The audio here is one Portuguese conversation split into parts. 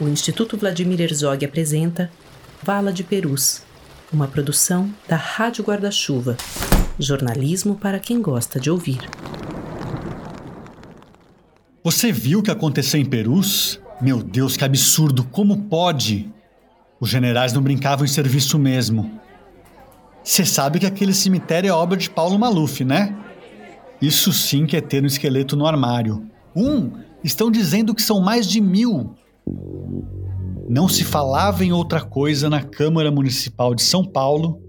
o Instituto Vladimir Herzog apresenta Vala de Perus, uma produção da Rádio Guarda-Chuva. Jornalismo para quem gosta de ouvir. Você viu o que aconteceu em Perus? Meu Deus, que absurdo! Como pode? Os generais não brincavam em serviço mesmo. Você sabe que aquele cemitério é obra de Paulo Maluf, né? Isso sim que é ter um esqueleto no armário. Um, estão dizendo que são mais de mil. Não se falava em outra coisa na Câmara Municipal de São Paulo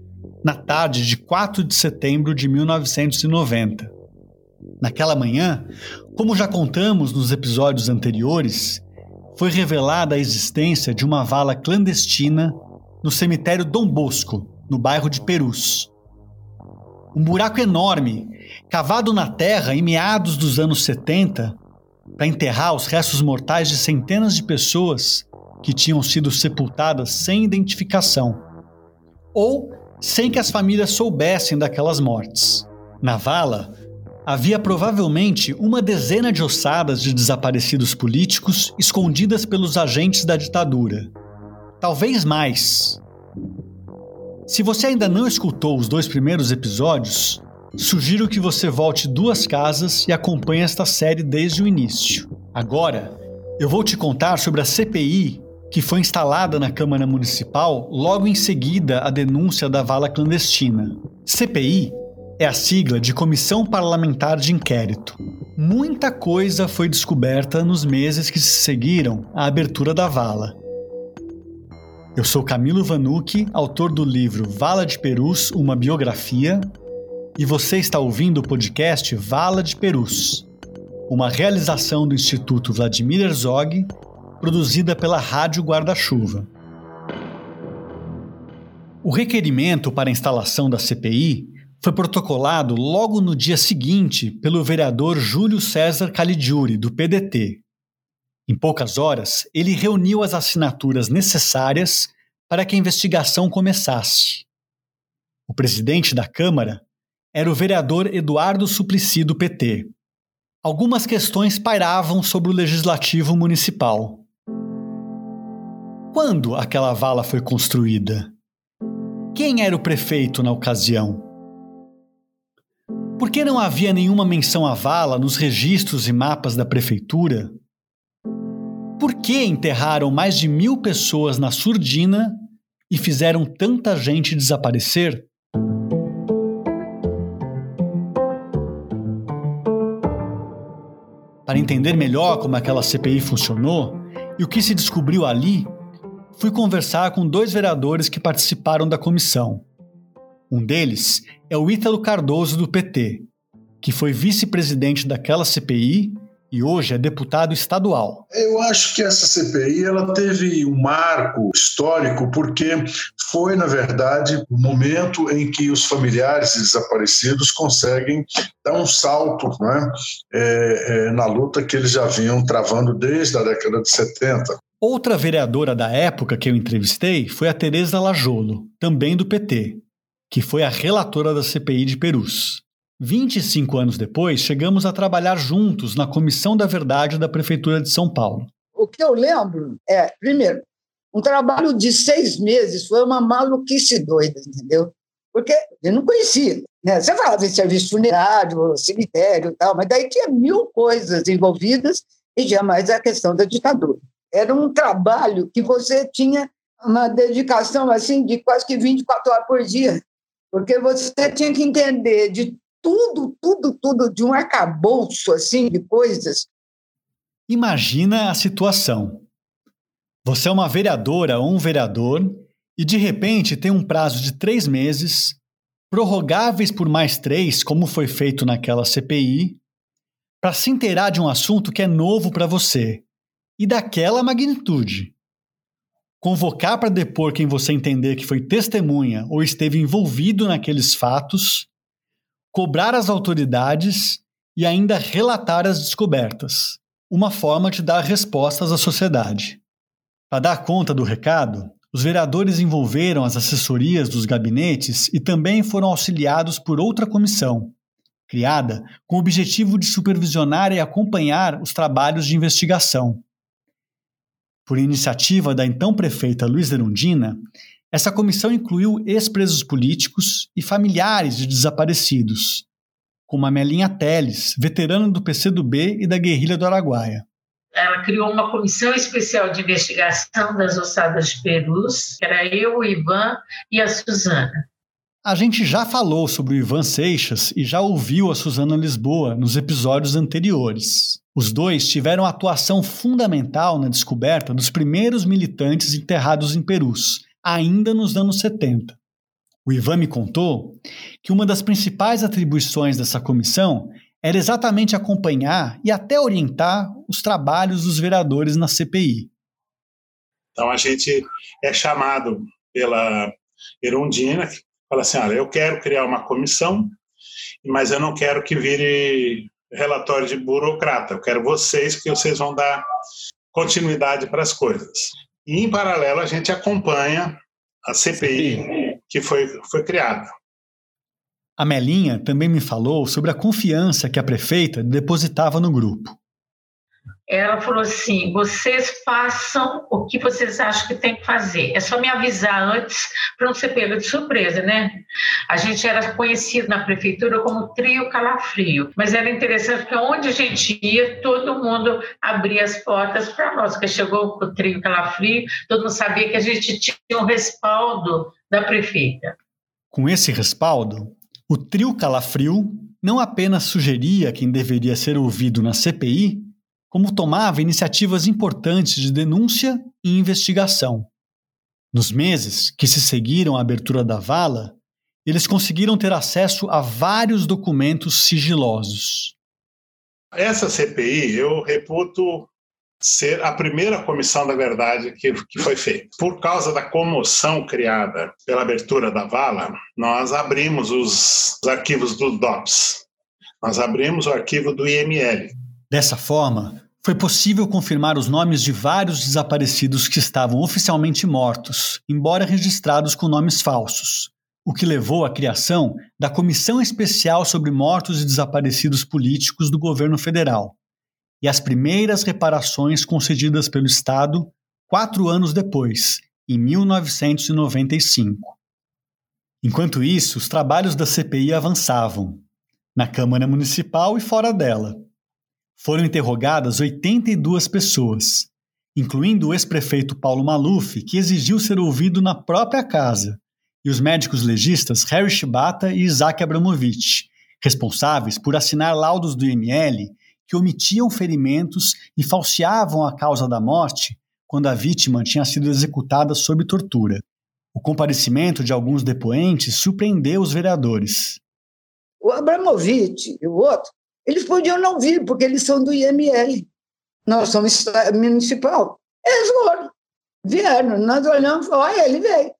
na tarde de 4 de setembro de 1990. Naquela manhã, como já contamos nos episódios anteriores, foi revelada a existência de uma vala clandestina no cemitério Dom Bosco, no bairro de Perus. Um buraco enorme, cavado na terra em meados dos anos 70, para enterrar os restos mortais de centenas de pessoas que tinham sido sepultadas sem identificação, ou sem que as famílias soubessem daquelas mortes. Na vala, havia provavelmente uma dezena de ossadas de desaparecidos políticos escondidas pelos agentes da ditadura. Talvez mais. Se você ainda não escutou os dois primeiros episódios, sugiro que você volte duas casas e acompanhe esta série desde o início. Agora, eu vou te contar sobre a CPI que foi instalada na Câmara Municipal logo em seguida à denúncia da vala clandestina. CPI é a sigla de Comissão Parlamentar de Inquérito. Muita coisa foi descoberta nos meses que se seguiram à abertura da vala. Eu sou Camilo Vanucci, autor do livro Vala de Perus, uma biografia, e você está ouvindo o podcast Vala de Perus, uma realização do Instituto Vladimir Herzog produzida pela Rádio Guarda-Chuva. O requerimento para instalação da CPI foi protocolado logo no dia seguinte pelo vereador Júlio César Caligiuri, do PDT. Em poucas horas, ele reuniu as assinaturas necessárias para que a investigação começasse. O presidente da Câmara era o vereador Eduardo Suplicy, do PT. Algumas questões pairavam sobre o legislativo municipal. Quando aquela vala foi construída? Quem era o prefeito na ocasião? Por que não havia nenhuma menção à vala nos registros e mapas da prefeitura? Por que enterraram mais de mil pessoas na surdina e fizeram tanta gente desaparecer? Para entender melhor como aquela CPI funcionou e o que se descobriu ali, fui conversar com dois vereadores que participaram da comissão. Um deles é o Ítalo Cardoso, do PT, que foi vice-presidente daquela CPI e hoje é deputado estadual. Eu acho que essa CPI ela teve um marco histórico porque foi, na verdade, o momento em que os familiares desaparecidos conseguem dar um salto né, é, é, na luta que eles já vinham travando desde a década de 70. Outra vereadora da época que eu entrevistei foi a Tereza Lajolo, também do PT, que foi a relatora da CPI de Perus. 25 anos depois, chegamos a trabalhar juntos na Comissão da Verdade da Prefeitura de São Paulo. O que eu lembro é, primeiro, um trabalho de seis meses foi uma maluquice doida, entendeu? Porque eu não conhecia. Né? Você falava em serviço funerário, cemitério e tal, mas daí tinha mil coisas envolvidas e jamais a questão da ditadura. Era um trabalho que você tinha uma dedicação assim de quase que 24 horas por dia, porque você tinha que entender de tudo, tudo, tudo de um arcabouço assim de coisas. Imagina a situação. Você é uma vereadora ou um vereador e de repente tem um prazo de três meses, prorrogáveis por mais três, como foi feito naquela CPI, para se inteirar de um assunto que é novo para você e daquela magnitude. Convocar para depor quem você entender que foi testemunha ou esteve envolvido naqueles fatos, cobrar as autoridades e ainda relatar as descobertas. Uma forma de dar respostas à sociedade. Para dar conta do recado, os vereadores envolveram as assessorias dos gabinetes e também foram auxiliados por outra comissão, criada com o objetivo de supervisionar e acompanhar os trabalhos de investigação. Por iniciativa da então prefeita Luiz Erundina, essa comissão incluiu ex-presos políticos e familiares de desaparecidos, como Amelinha Teles, veterana do PCdoB e da guerrilha do Araguaia. Ela criou uma comissão especial de investigação das ossadas de Perus, que era eu, o Ivan e a Suzana. A gente já falou sobre o Ivan Seixas e já ouviu a Suzana Lisboa nos episódios anteriores. Os dois tiveram atuação fundamental na descoberta dos primeiros militantes enterrados em Perus, ainda nos anos 70. O Ivan me contou que uma das principais atribuições dessa comissão era exatamente acompanhar e até orientar os trabalhos dos vereadores na CPI. Então a gente é chamado pela Erundina, que fala assim: olha, eu quero criar uma comissão, mas eu não quero que vire relatório de burocrata, eu quero vocês, que vocês vão dar continuidade para as coisas. E, em paralelo, a gente acompanha a CPI que foi, foi criada. A Melinha também me falou sobre a confiança que a prefeita depositava no grupo ela falou assim: vocês façam o que vocês acham que tem que fazer. É só me avisar antes para não ser pego de surpresa, né? A gente era conhecido na prefeitura como trio calafrio, mas era interessante porque onde a gente ia, todo mundo abria as portas para nós. Porque chegou o trio calafrio, todo mundo sabia que a gente tinha um respaldo da prefeita. Com esse respaldo, o trio calafrio não apenas sugeria quem deveria ser ouvido na CPI, como tomava iniciativas importantes de denúncia e investigação. Nos meses que se seguiram à abertura da vala, eles conseguiram ter acesso a vários documentos sigilosos. Essa CPI eu reputo ser a primeira comissão da verdade que, que foi feita. Por causa da comoção criada pela abertura da vala, nós abrimos os arquivos do DOPS, nós abrimos o arquivo do IML, Dessa forma, foi possível confirmar os nomes de vários desaparecidos que estavam oficialmente mortos, embora registrados com nomes falsos, o que levou à criação da Comissão Especial sobre Mortos e Desaparecidos Políticos do governo federal e as primeiras reparações concedidas pelo Estado quatro anos depois, em 1995. Enquanto isso, os trabalhos da CPI avançavam, na Câmara Municipal e fora dela. Foram interrogadas 82 pessoas, incluindo o ex-prefeito Paulo Maluf, que exigiu ser ouvido na própria casa, e os médicos legistas Harry Shibata e Isaac Abramovich, responsáveis por assinar laudos do IML que omitiam ferimentos e falseavam a causa da morte quando a vítima tinha sido executada sob tortura. O comparecimento de alguns depoentes surpreendeu os vereadores. O Abramovich e o outro eles podiam não vir, porque eles são do IML. Nós somos municipal. Eles foram, vieram. Nós olhamos e olha, ele veio.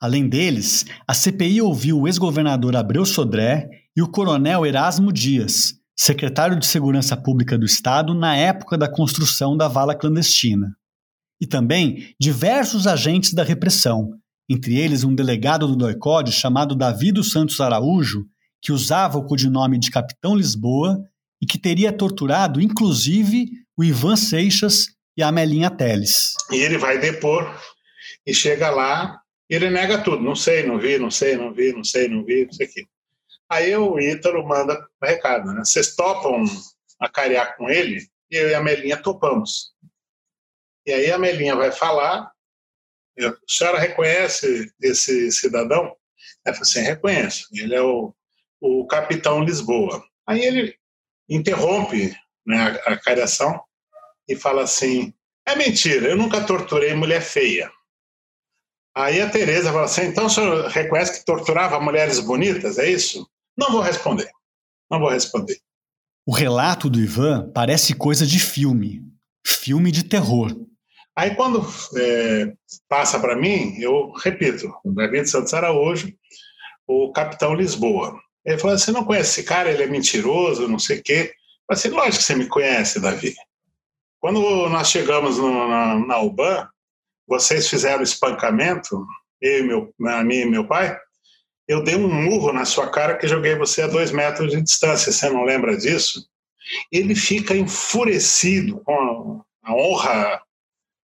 Além deles, a CPI ouviu o ex-governador Abreu Sodré e o coronel Erasmo Dias, secretário de Segurança Pública do Estado na época da construção da vala clandestina. E também diversos agentes da repressão, entre eles um delegado do DOICOD chamado Davi dos Santos Araújo, que usava o codinome de Capitão Lisboa e que teria torturado, inclusive, o Ivan Seixas e a Amelinha Teles. E ele vai depor e chega lá e ele nega tudo. Não sei, não vi, não sei, não vi, não sei, não vi, não sei o quê. Aí o Ítalo manda um recado, né? Vocês topam acarear com ele? E eu e a Melinha topamos. E aí a Melinha vai falar, a senhora reconhece esse cidadão? Ela fala assim, reconheço. Ele é o o capitão Lisboa. Aí ele interrompe né, a, a cariação e fala assim: é mentira, eu nunca torturei mulher feia. Aí a Tereza fala assim: então o senhor reconhece que torturava mulheres bonitas, é isso? Não vou responder. Não vou responder. O relato do Ivan parece coisa de filme, filme de terror. Aí quando é, passa para mim, eu repito, David Santos Araújo, o capitão Lisboa. Ele falou: Você não conhece esse cara? Ele é mentiroso, não sei o quê. Eu falei assim: Lógico que você me conhece, Davi. Quando nós chegamos no, na, na UBAN, vocês fizeram espancamento, eu, meu, a mim e meu pai. Eu dei um murro na sua cara que joguei você a dois metros de distância. Você não lembra disso? Ele fica enfurecido com a honra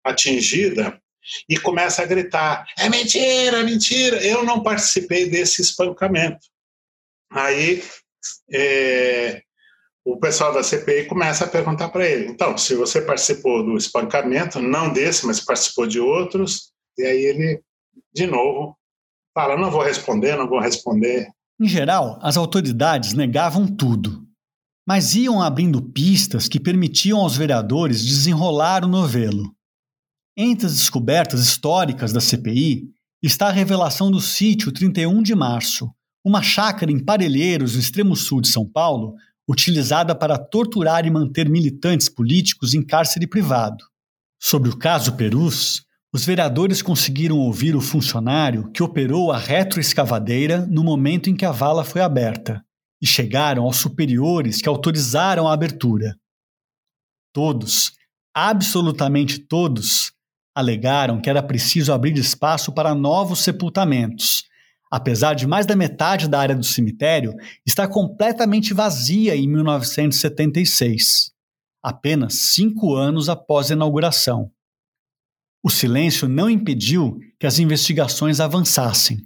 atingida e começa a gritar: é mentira, é mentira, eu não participei desse espancamento. Aí é, o pessoal da CPI começa a perguntar para ele: então, se você participou do espancamento, não desse, mas participou de outros, e aí ele, de novo, fala: não vou responder, não vou responder. Em geral, as autoridades negavam tudo, mas iam abrindo pistas que permitiam aos vereadores desenrolar o novelo. Entre as descobertas históricas da CPI está a revelação do sítio 31 de março, uma chácara em Parelheiros, no extremo sul de São Paulo, utilizada para torturar e manter militantes políticos em cárcere privado. Sobre o caso Perus, os vereadores conseguiram ouvir o funcionário que operou a retroescavadeira no momento em que a vala foi aberta e chegaram aos superiores que autorizaram a abertura. Todos, absolutamente todos, alegaram que era preciso abrir espaço para novos sepultamentos, apesar de mais da metade da área do cemitério estar completamente vazia em 1976, apenas cinco anos após a inauguração. O silêncio não impediu que as investigações avançassem,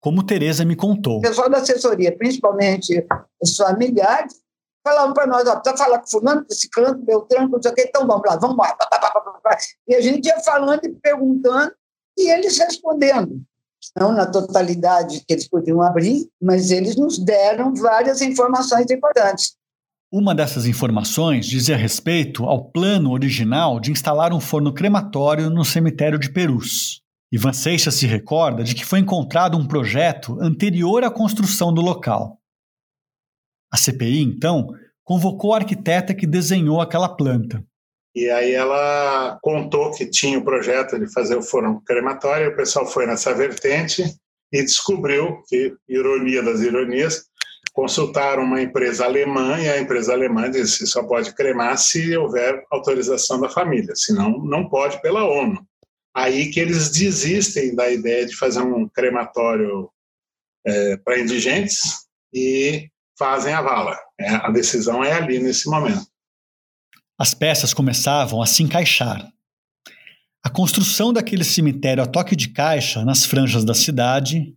como Teresa me contou. O pessoal da assessoria, principalmente os familiares, falavam para nós, ó, precisa falar com fulano, com ciclano, beltrano, não sei o quê, então vamos lá, vamos lá. E a gente ia falando e perguntando, e eles respondendo não na totalidade que eles podiam abrir, mas eles nos deram várias informações importantes. Uma dessas informações dizia respeito ao plano original de instalar um forno crematório no cemitério de Perus. Ivan Seixas se recorda de que foi encontrado um projeto anterior à construção do local. A CPI, então, convocou a arquiteta que desenhou aquela planta. E aí ela contou que tinha o projeto de fazer o forno crematório, o pessoal foi nessa vertente e descobriu que, ironia das ironias, consultaram uma empresa alemã e a empresa alemã disse só pode cremar se houver autorização da família, senão não pode pela ONU. Aí que eles desistem da ideia de fazer um crematório é, para indigentes e fazem a vala. É, a decisão é ali nesse momento. As peças começavam a se encaixar. A construção daquele cemitério a toque de caixa nas franjas da cidade,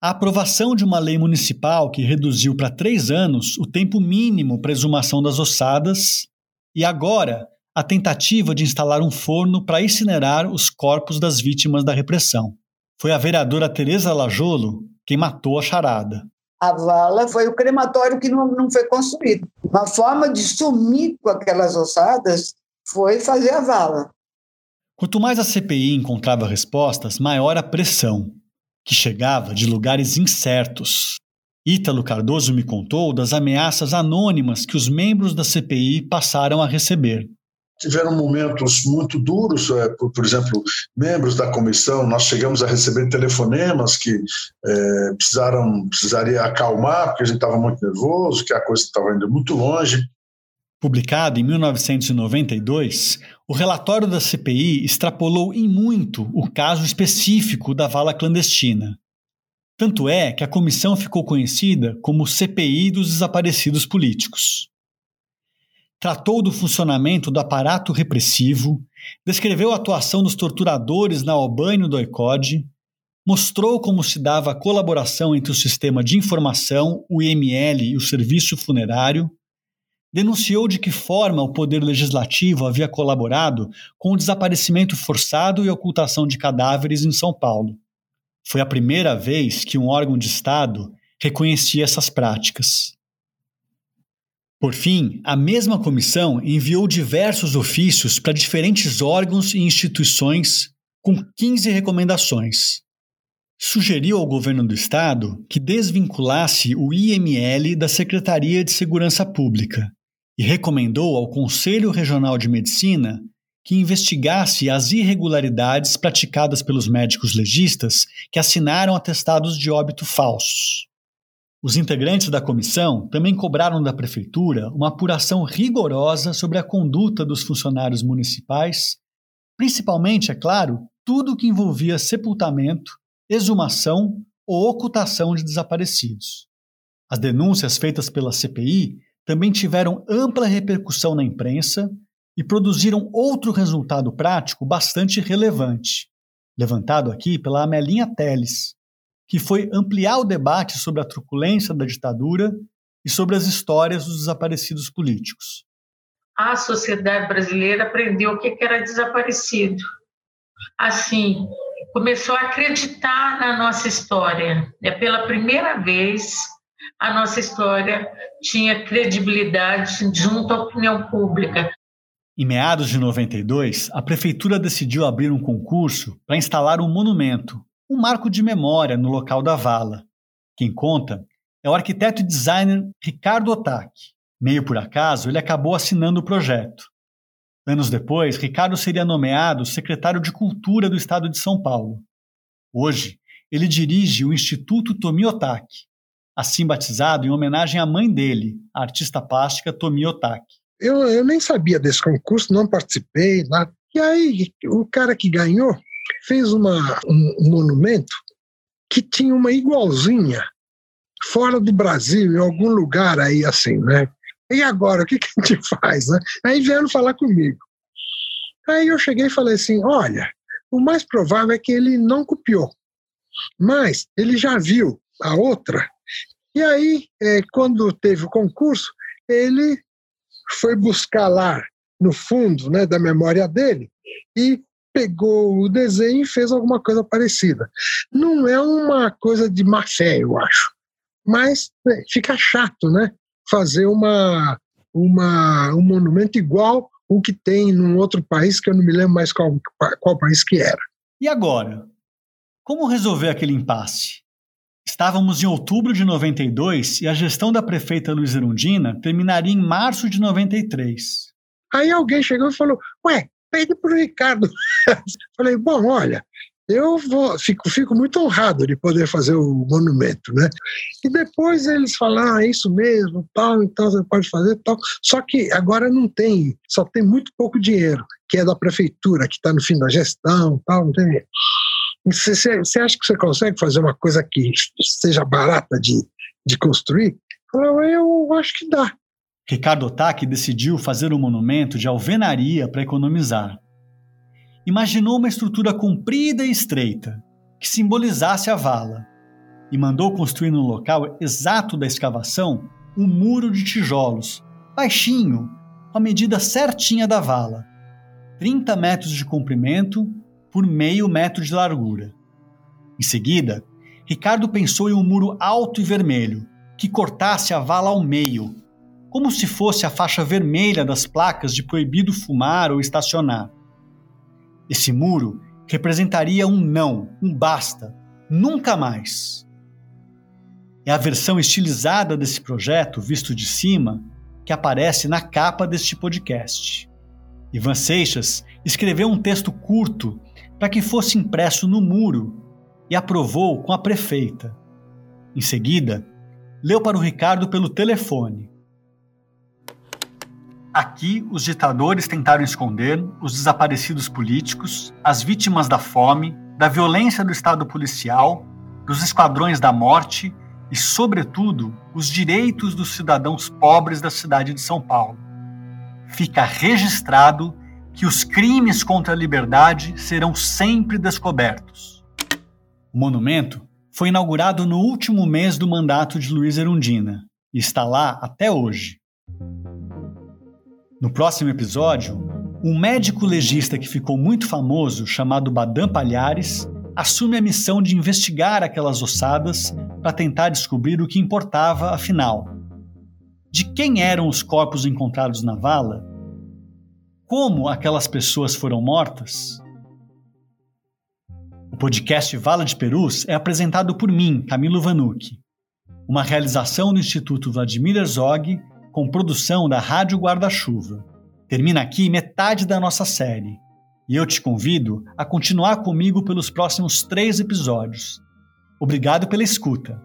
a aprovação de uma lei municipal que reduziu para três anos o tempo mínimo para exumação das ossadas, e agora a tentativa de instalar um forno para incinerar os corpos das vítimas da repressão. Foi a vereadora Teresa Lajolo quem matou a charada a vala foi o crematório que não, não foi construído. Uma forma de sumir com aquelas ossadas foi fazer a vala. Quanto mais a CPI encontrava respostas, maior a pressão, que chegava de lugares incertos. Ítalo Cardoso me contou das ameaças anônimas que os membros da CPI passaram a receber tiveram momentos muito duros, é, por, exemplo, membros da comissão, nós chegamos a receber telefonemas que é, precisaram, precisaria acalmar, porque a gente estava muito nervoso, que a coisa estava indo muito longe. Publicado em 1992, o relatório da CPI extrapolou em muito o caso específico da vala clandestina. Tanto é que a comissão ficou conhecida como CPI dos desaparecidos políticos tratou do funcionamento do aparato repressivo, descreveu a atuação dos torturadores na Albânia do ICOD, mostrou como se dava a colaboração entre o sistema de informação, o IML e o serviço funerário, denunciou de que forma o poder legislativo havia colaborado com o desaparecimento forçado e ocultação de cadáveres em São Paulo. Foi a primeira vez que um órgão de Estado reconhecia essas práticas. Por fim, a mesma comissão enviou diversos ofícios para diferentes órgãos e instituições com 15 recomendações. Sugeriu ao governo do estado que desvinculasse o IML da Secretaria de Segurança Pública e recomendou ao Conselho Regional de Medicina que investigasse as irregularidades praticadas pelos médicos legistas que assinaram atestados de óbito falsos. Os integrantes da comissão também cobraram da prefeitura uma apuração rigorosa sobre a conduta dos funcionários municipais, principalmente, é claro, tudo que envolvia sepultamento, exumação ou ocultação de desaparecidos. As denúncias feitas pela CPI também tiveram ampla repercussão na imprensa e produziram outro resultado prático bastante relevante, levantado aqui pela Amelinha Teles, que foi ampliar o debate sobre a truculência da ditadura e sobre as histórias dos desaparecidos políticos. A sociedade brasileira aprendeu o que era desaparecido. Assim, começou a acreditar na nossa história. É pela primeira vez a nossa história tinha credibilidade junto à opinião pública. Em meados de 92, a prefeitura decidiu abrir um concurso para instalar um monumento, um marco de memória no local da vala. Quem conta é o arquiteto e designer Ricardo Otaki. Meio por acaso, ele acabou assinando o projeto. Anos depois, Ricardo seria nomeado secretário de Cultura do Estado de São Paulo. Hoje, ele dirige o Instituto Tomi Otaki, assim batizado em homenagem à mãe dele, a artista plástica Tomi Otaki. Eu, eu nem sabia desse concurso, não participei. Nada. E aí, o cara que ganhou fez uma, um, um monumento que tinha uma igualzinha fora do Brasil, em algum lugar aí assim, né? E agora, o que, que a gente faz? Né? Aí vieram falar comigo. Aí eu cheguei e falei assim: olha, o mais provável é que ele não copiou, mas ele já viu a outra. E aí, é, quando teve o concurso, ele foi buscar lá no fundo né, da memória dele e pegou o desenho e fez alguma coisa parecida. Não é uma coisa de má fé, eu acho, mas né, fica chato, né? Fazer uma, uma, um monumento igual o que tem num outro país que eu não me lembro mais qual, qual país que era. E agora? Como resolver aquele impasse? Estávamos em outubro de 92 e a gestão da prefeita Luiz Erundina terminaria em março de 93. Aí alguém chegou e falou: Ué, pede para o Ricardo. Falei: Bom, olha, eu vou, fico, fico muito honrado de poder fazer o monumento, né? E depois eles falaram, ah, é isso mesmo, tal, então você pode fazer tal. Só que agora não tem, só tem muito pouco dinheiro, que é da prefeitura, que está no fim da gestão, tal, não tem. Você, acha que você consegue fazer uma coisa que seja barata de, de construir? Eu acho que dá. Ricardo Otaki decidiu fazer um monumento de alvenaria para economizar. Imaginou uma estrutura comprida e estreita, que simbolizasse a vala, e mandou construir no local exato da escavação um muro de tijolos, baixinho, com a medida certinha da vala, 30 metros de comprimento por meio metro de largura. Em seguida, Ricardo pensou em um muro alto e vermelho, que cortasse a vala ao meio, como se fosse a faixa vermelha das placas de proibido fumar ou estacionar. Esse muro representaria um não, um basta, nunca mais. É a versão estilizada desse projeto, visto de cima, que aparece na capa deste podcast. Ivan Seixas escreveu um texto curto para que fosse impresso no muro e aprovou com a prefeita. Em seguida, leu para o Ricardo pelo telefone. Aqui, os ditadores tentaram esconder os desaparecidos políticos, as vítimas da fome, da violência do Estado policial, dos esquadrões da morte e, sobretudo, os direitos dos cidadãos pobres da cidade de São Paulo. Fica registrado que os crimes contra a liberdade serão sempre descobertos. O monumento foi inaugurado no último mês do mandato de Luiz Erundina e está lá até hoje. No próximo episódio, um médico legista que ficou muito famoso, chamado Badam Palhares, assume a missão de investigar aquelas ossadas para tentar descobrir o que importava afinal. De quem eram os corpos encontrados na vala como aquelas pessoas foram mortas? O podcast Vala de Perus é apresentado por mim, Camilo Vanucci. Uma realização do Instituto Vladimir Herzog, com produção da Rádio Guarda-Chuva. Termina aqui metade da nossa série. E eu te convido a continuar comigo pelos próximos três episódios. Obrigado pela escuta.